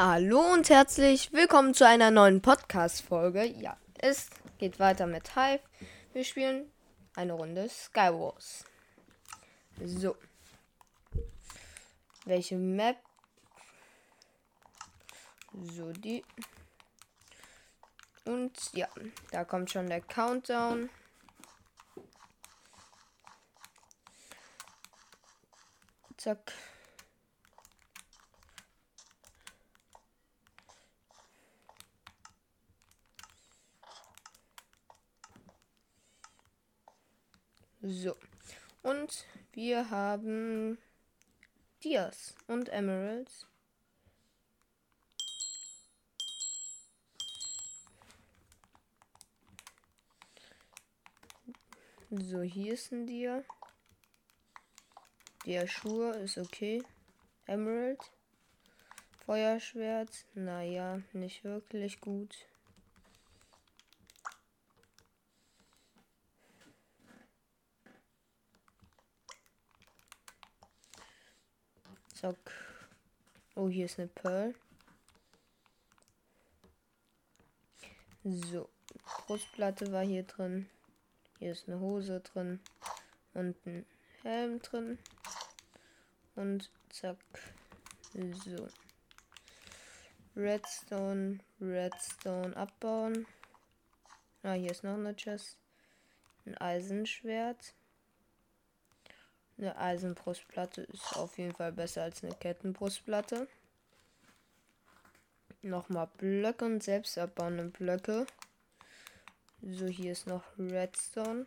Hallo und herzlich willkommen zu einer neuen Podcast-Folge. Ja, es geht weiter mit Hive. Wir spielen eine Runde Skywars. So. Welche Map? So, die. Und ja, da kommt schon der Countdown. Zack. So. Und wir haben Dias und Emeralds. So, hier ist ein Dia. Der Schuhe ist okay. Emerald. Feuerschwert. Naja, nicht wirklich gut. Zack. Oh, hier ist eine Pearl. So. Brustplatte war hier drin. Hier ist eine Hose drin. Und ein Helm drin. Und zack. So. Redstone, Redstone abbauen. Ah, hier ist noch eine Chest. Ein Eisenschwert. Eine Eisenbrustplatte ist auf jeden Fall besser als eine Kettenbrustplatte. Nochmal Blöcke und selbst abbauende Blöcke. So, hier ist noch Redstone.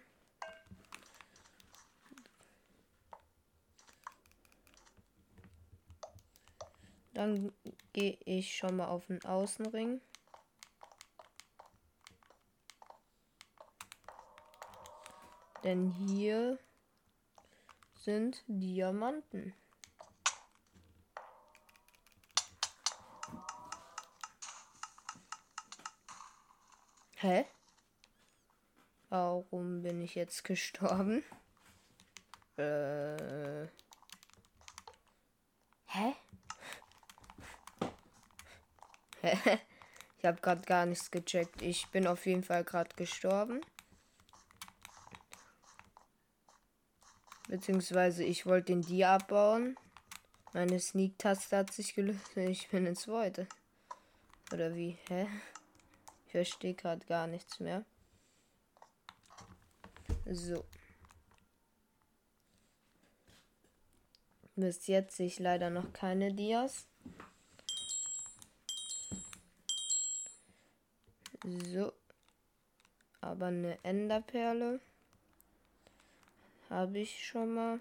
Dann gehe ich schon mal auf den Außenring. Denn hier sind Diamanten. Hä? Warum bin ich jetzt gestorben? Äh. Hä? ich habe gerade gar nichts gecheckt. Ich bin auf jeden Fall gerade gestorben. Beziehungsweise ich wollte den Dia abbauen. Meine Sneak-Taste hat sich gelöst. Ich bin ins Zweite. Oder wie? Hä? Ich verstehe gerade gar nichts mehr. So. Bis jetzt sehe ich leider noch keine Dias. So. Aber eine Enderperle habe ich schon mal.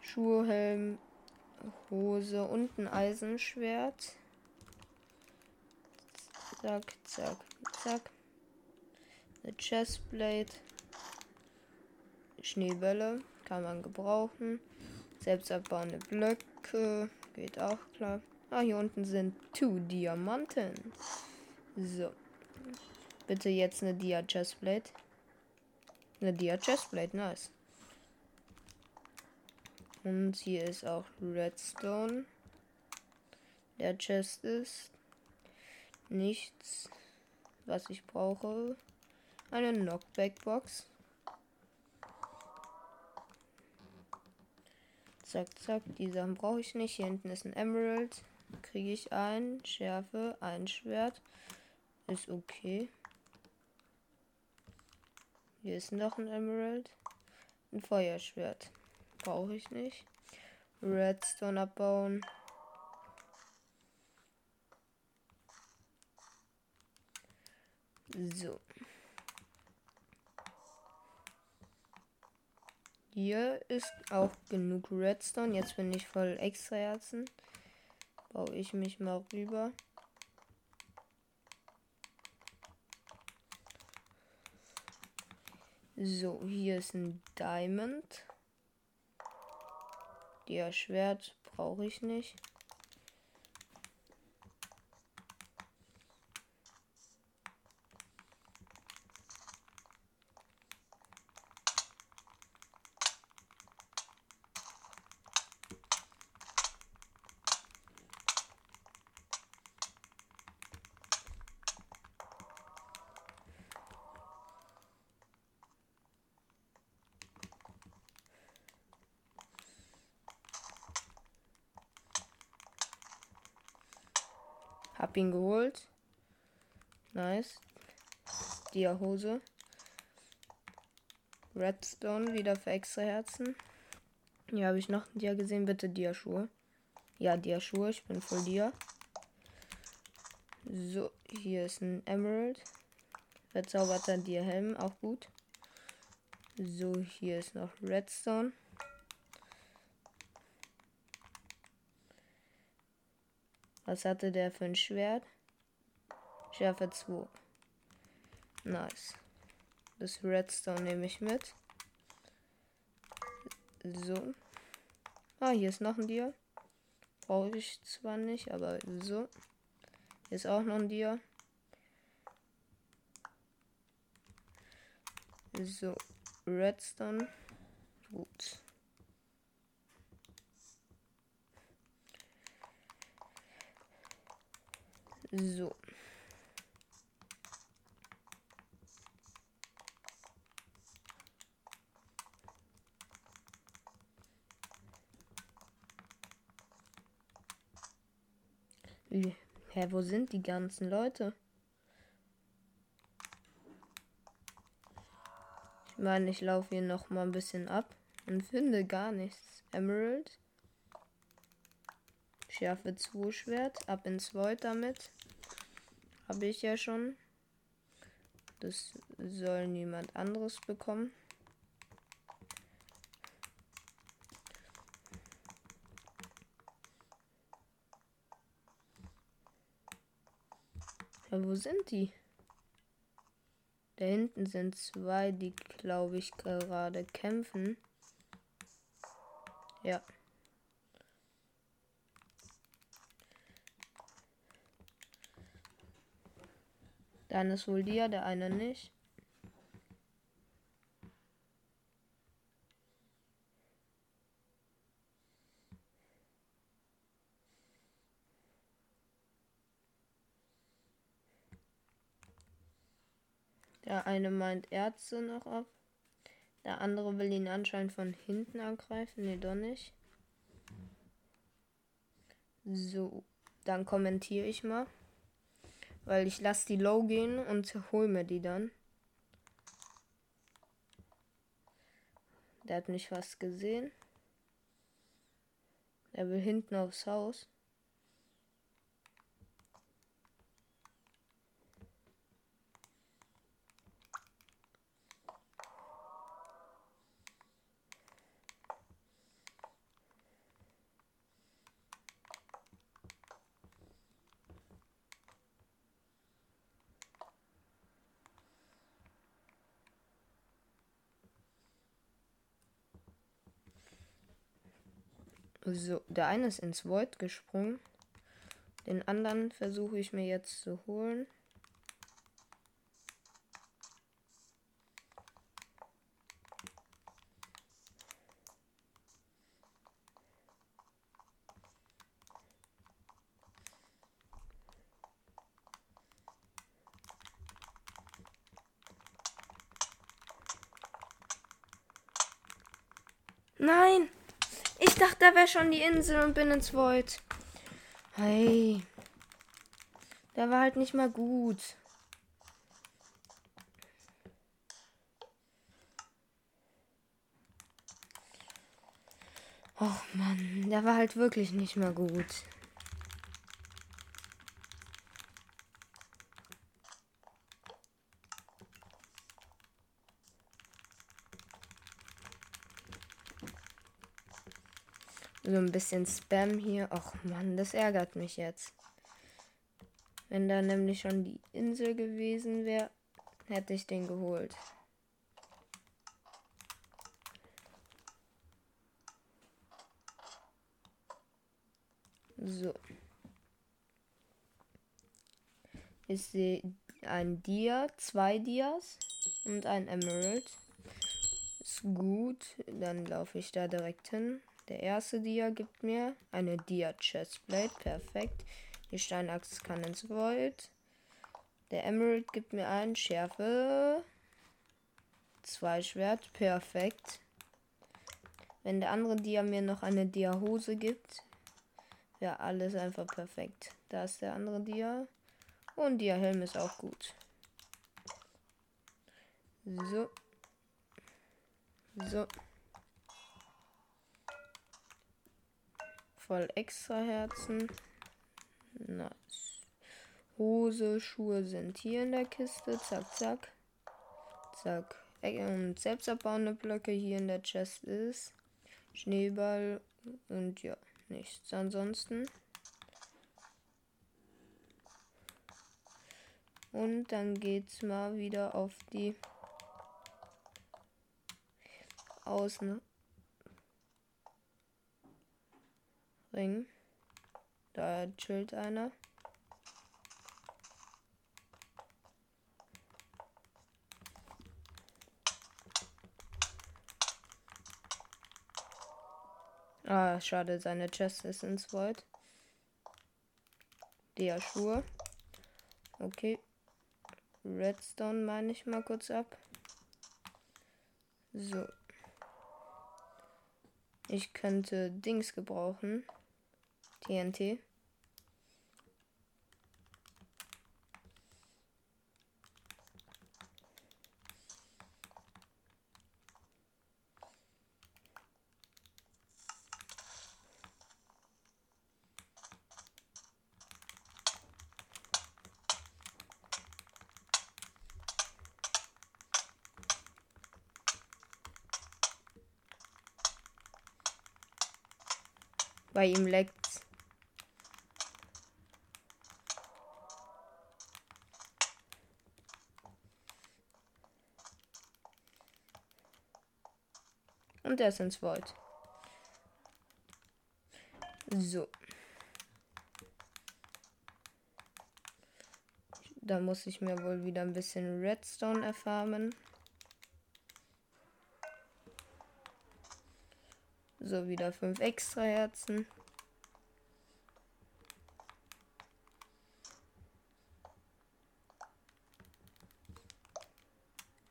Schuhe, Helm, Hose und ein Eisenschwert. Zack, zack, zack. Eine Chestplate. Schneebälle kann man gebrauchen. Selbst abbauende Blöcke geht auch klar. Ah, hier unten sind two Diamanten. So. Bitte jetzt eine Dia Chestplate. Eine Dia Chestplate, nice. Und hier ist auch Redstone. Der Chest ist nichts, was ich brauche. Eine Knockback-Box. Zack, zack. Die Sachen brauche ich nicht. Hier hinten ist ein Emerald. Kriege ich ein. Schärfe, ein Schwert. Ist okay. Hier ist noch ein Emerald. Ein Feuerschwert. Brauche ich nicht. Redstone abbauen. So. Hier ist auch genug Redstone. Jetzt bin ich voll extra Herzen. Baue ich mich mal rüber. So, hier ist ein Diamond. Der Schwert brauche ich nicht. Hab ihn geholt. Nice. Dia-Hose. Redstone wieder für extra Herzen. Hier habe ich noch ein Dia gesehen. Bitte Dia-Schuhe. Ja, Dia-Schuhe. Ich bin voll Dia. So, hier ist ein Emerald. Verzauberter Dia-Helm. Auch gut. So, hier ist noch Redstone. Was hatte der für ein Schwert? Schärfe 2. Nice. Das Redstone nehme ich mit. So. Ah, hier ist noch ein Dia. Brauche ich zwar nicht, aber so. Hier ist auch noch ein Dia. So. Redstone. Gut. So. Hä, wo sind die ganzen Leute? Ich meine, ich laufe hier noch mal ein bisschen ab und finde gar nichts. Emerald. Schärfe 2 Schwert. Ab ins Void damit. Habe ich ja schon. Das soll niemand anderes bekommen. Ja, sind die? Da hinten sind zwei, die, glaube ich, gerade kämpfen. Ja. Dann ist wohl dir, der eine nicht. Der eine meint Ärzte noch ab. Der andere will ihn anscheinend von hinten angreifen. Nee, doch nicht. So, dann kommentiere ich mal. Weil ich lasse die low gehen und hol mir die dann. Der hat mich fast gesehen. Er will hinten aufs Haus. So, der eine ist ins Void gesprungen. Den anderen versuche ich mir jetzt zu holen. Nein! Wäre schon die Insel und bin ins Void. Hey. Der war halt nicht mal gut. Och Mann, der war halt wirklich nicht mal gut. So ein bisschen Spam hier. Och Mann, das ärgert mich jetzt. Wenn da nämlich schon die Insel gewesen wäre, hätte ich den geholt. So. Ich sehe ein Dia, zwei Dias und ein Emerald. Ist gut. Dann laufe ich da direkt hin. Der erste Dia gibt mir eine Dia Chestplate. Perfekt. Die Steinachse kann ins Void. Der Emerald gibt mir ein Schärfe. Zwei Schwert. Perfekt. Wenn der andere Dia mir noch eine Dia Hose gibt, Ja, alles einfach perfekt. Da ist der andere Dia. Und Dia-Helm ist auch gut. So. So. Voll extra Herzen. Nice. Hose, Schuhe sind hier in der Kiste. Zack, zack. Zack. Und selbstabbauende Blöcke hier in der Chest ist. Schneeball und ja, nichts ansonsten. Und dann geht's mal wieder auf die Außen Ring. Da chillt einer. Ah, schade, seine Chest ist ins Void. Der Schuhe. Okay. Redstone meine ich mal kurz ab. So. Ich könnte Dings gebrauchen. TNT. Bei ihm leckt's. Und er ist ins Void. So. Da muss ich mir wohl wieder ein bisschen Redstone erfarmen. So, wieder fünf extra Herzen.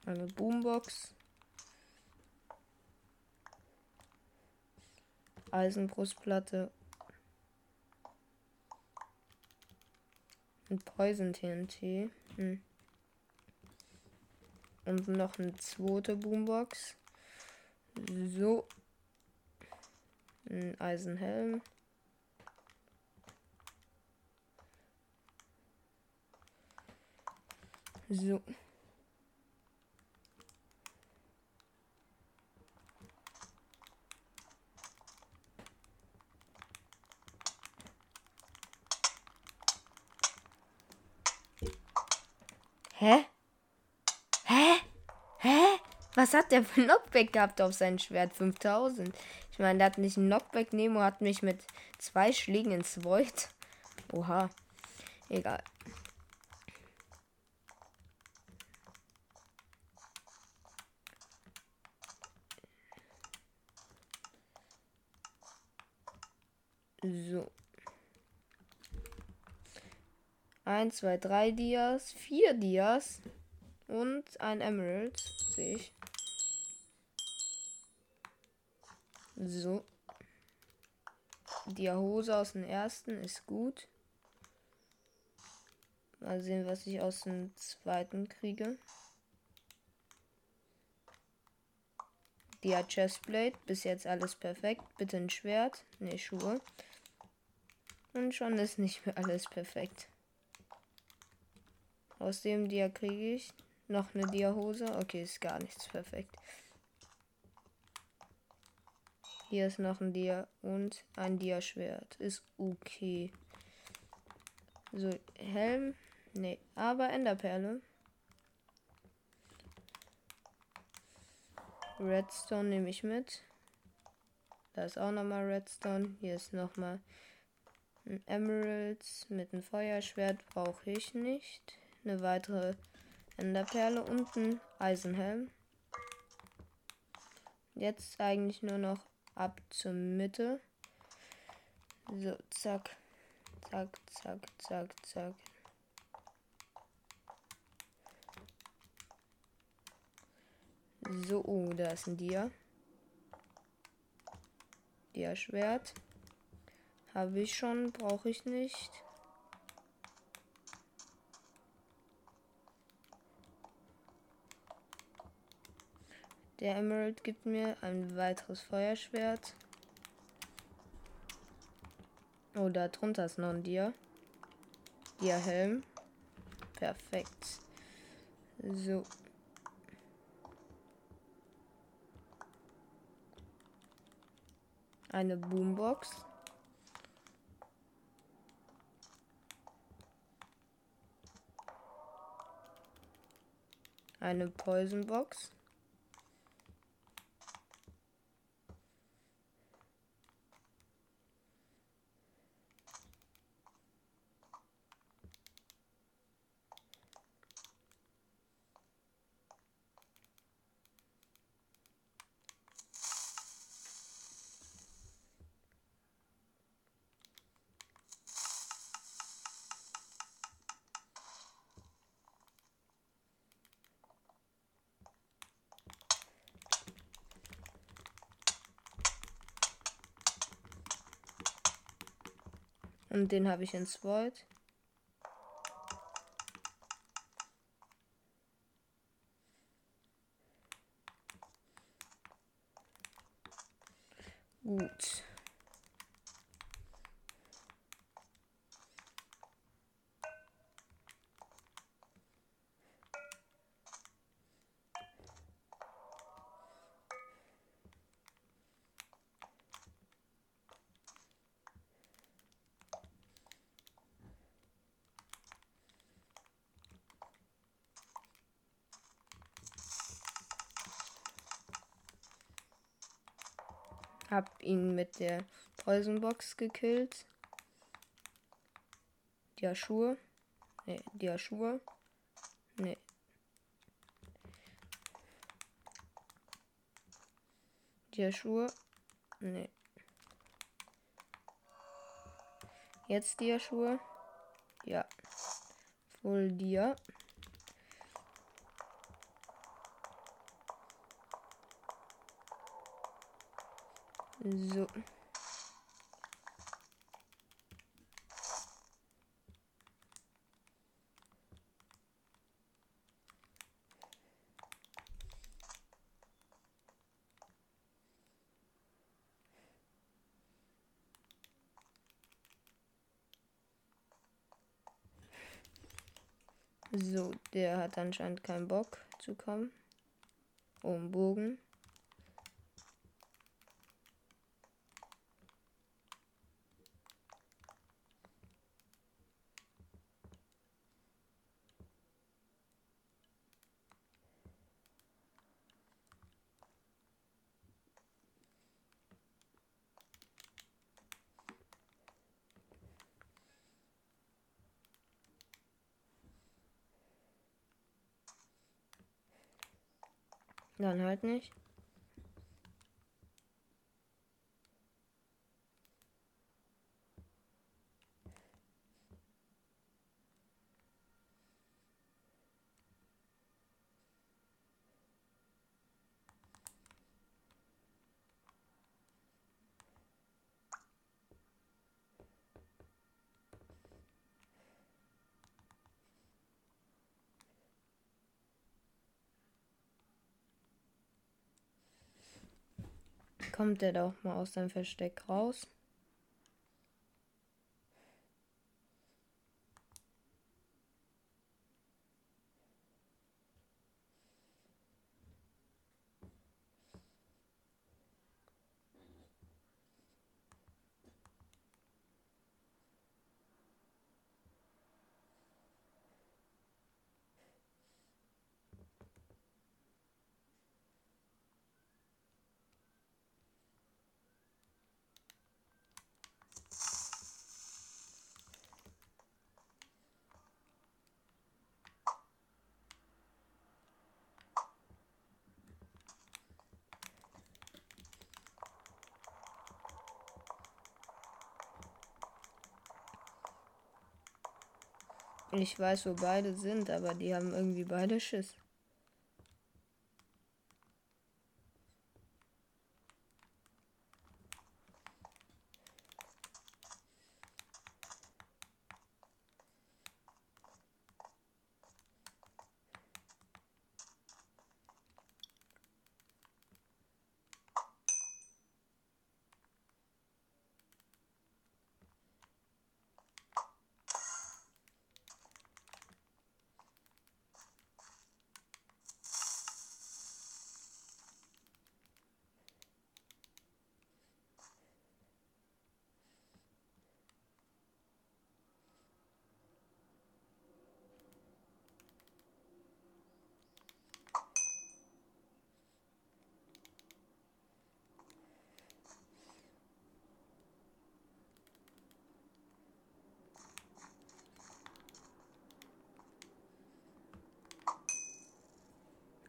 Eine Boombox. Eisenbrustplatte. Ein Poison TNT. Hm. Und noch eine zweite Boombox. So. Ein Eisenhelm. So. Hä? Hä? Hä? Was hat der für Knockback gehabt auf sein Schwert? 5000. Ich meine, der hat nicht einen Knockback. Nemo hat mich mit zwei Schlägen ins Void. Oha. Egal. So. 1, 2, 3 Dias, 4 Dias und ein Emerald, sehe ich. So. Die Hose aus dem ersten ist gut. Mal sehen, was ich aus dem zweiten kriege. Die Chestplate. Bis jetzt alles perfekt. Bitte ein Schwert. Ne, Schuhe. Und schon ist nicht mehr alles perfekt. Aus dem Dia kriege ich noch eine Dia-Hose. Okay, ist gar nichts perfekt. Hier ist noch ein Dia und ein Dia-Schwert. Ist okay. So, Helm. Nee, aber Enderperle. Redstone nehme ich mit. Da ist auch nochmal Redstone. Hier ist nochmal ein Emeralds mit einem Feuerschwert. Brauche ich nicht. Eine weitere Enderperle und ein Eisenhelm. Jetzt eigentlich nur noch ab zur Mitte. So, zack. Zack, zack, zack, zack. So, oh, da ist ein Dia. Dia-Schwert. Habe ich schon, brauche ich nicht. Der Emerald gibt mir ein weiteres Feuerschwert. Oh, da drunter ist noch ein Dia. Dia-Helm. Perfekt. So. Eine Boombox. Eine Poisonbox. Und den habe ich ins Void. Gut. Hab ihn mit der Poisonbox gekillt. Die Schuhe. Ne, die Schuhe. Ne. Die Schuhe. Ne. Jetzt die Schuhe. Ja. Wohl dir. So. So, der hat anscheinend keinen Bock zu kommen. Oh, ein Bogen. Dann halt nicht. Kommt der doch mal aus seinem Versteck raus? Ich weiß, wo beide sind, aber die haben irgendwie beide Schiss.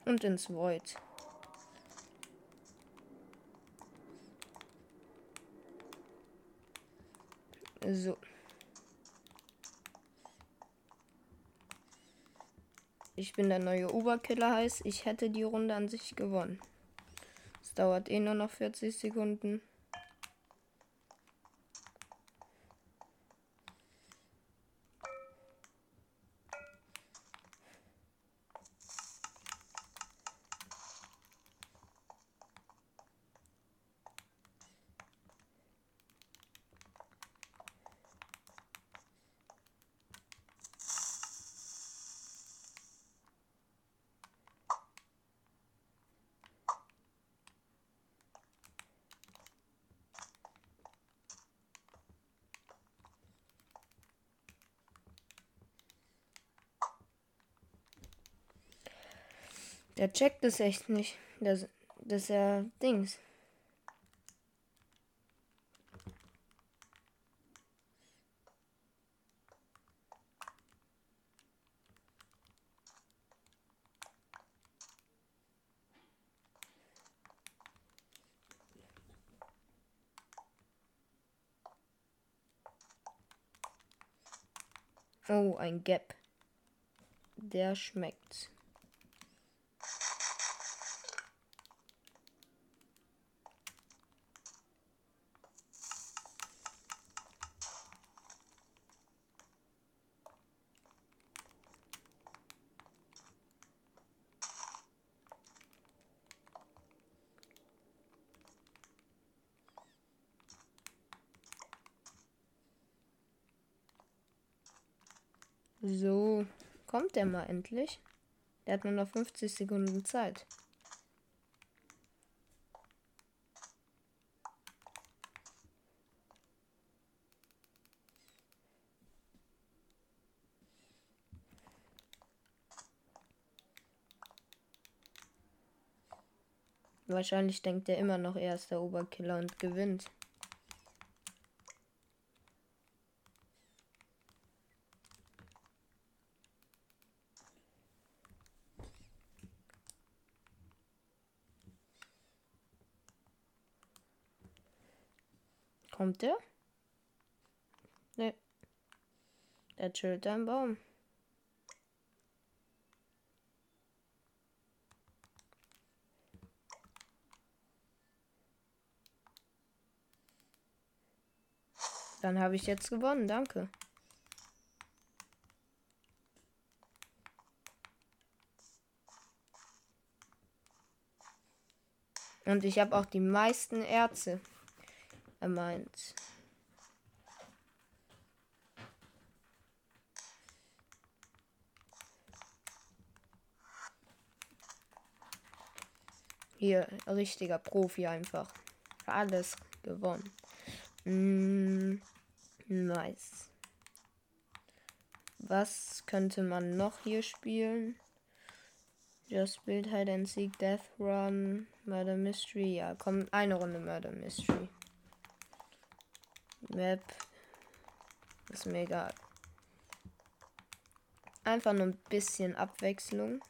Und ins Void. So. Ich bin der neue Oberkiller heißt, ich hätte die Runde an sich gewonnen. Es dauert eh nur noch 40 Sekunden. Der checkt es echt nicht. Das, das er Dings. Oh, ein Gap. Der schmeckt. So, der mal endlich? Der hat nur noch 50 Sekunden Zeit. Wahrscheinlich denkt er immer noch, er ist der Oberkiller und gewinnt. Kommt der? Ne. Der chillt am Baum. Dann habe ich jetzt gewonnen, danke. Und ich habe auch die meisten Erze. Er meint. Hier, richtiger Profi einfach. Alles gewonnen. Mm, nice. Was könnte man noch hier spielen? Just Build Hide and Seek Death Run, Murder Mystery. Ja, kommt eine Runde Murder Mystery. Map. Ist mir egal. Einfach nur ein bisschen Abwechslung.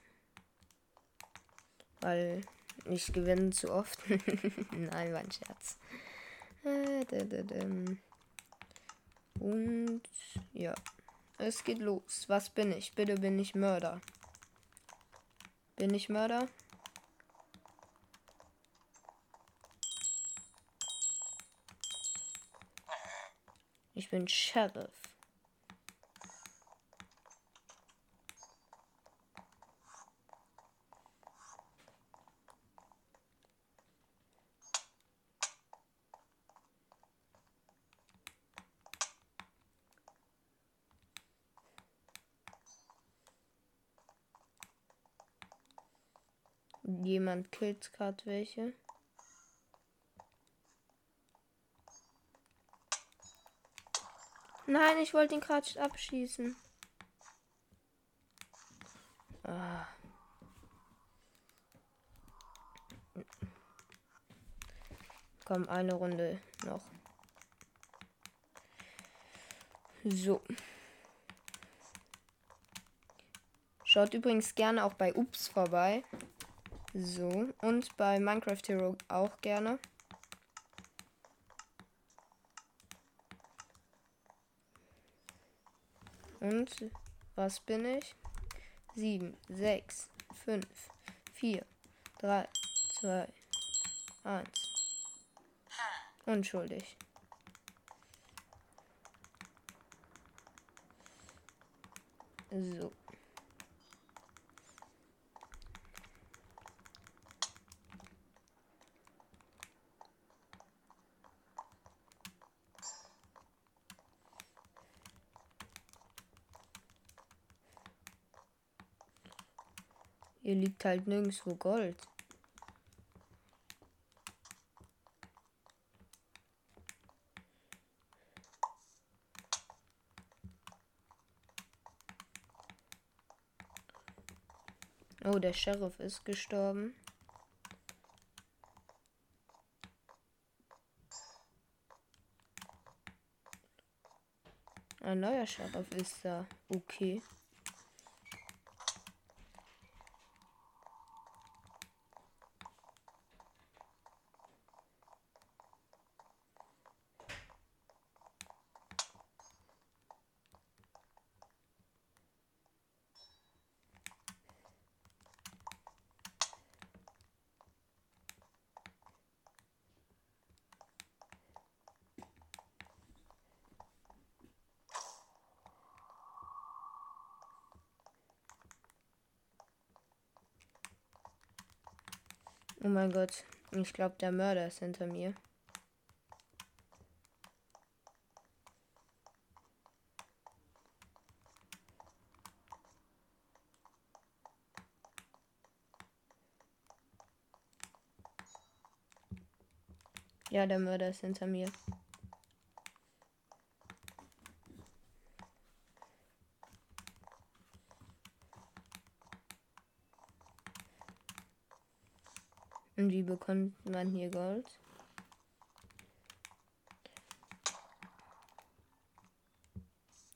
Weil ich gewinne zu oft. Nein, mein Scherz. Äh, Und ja. Es geht los. Was bin ich? Bitte bin ich Mörder. Bin ich Mörder? Ich bin Sheriff. Jemand killt gerade welche. Nein, ich wollte ihn gerade abschießen. Ah. Komm, eine Runde noch. So. Schaut übrigens gerne auch bei Ups vorbei. So, und bei Minecraft Hero auch gerne. Und was bin ich? 7, 6, 5, 4, 3, 2, 1. Unschuldig. So. Hier liegt halt nirgendwo Gold. Oh, der Sheriff ist gestorben. Ein neuer Sheriff ist da. Okay. Oh mein Gott. Ich glaube, der Mörder ist hinter mir. Ja, der Mörder ist hinter mir. Und wie bekommt man hier Gold?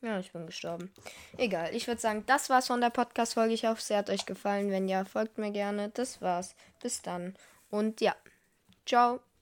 Ja, ich bin gestorben. Egal, ich würde sagen, das war's von der Podcast-Folge. Ich hoffe, sie hat euch gefallen. Wenn ja, folgt mir gerne. Das war's. Bis dann. Und ja, ciao.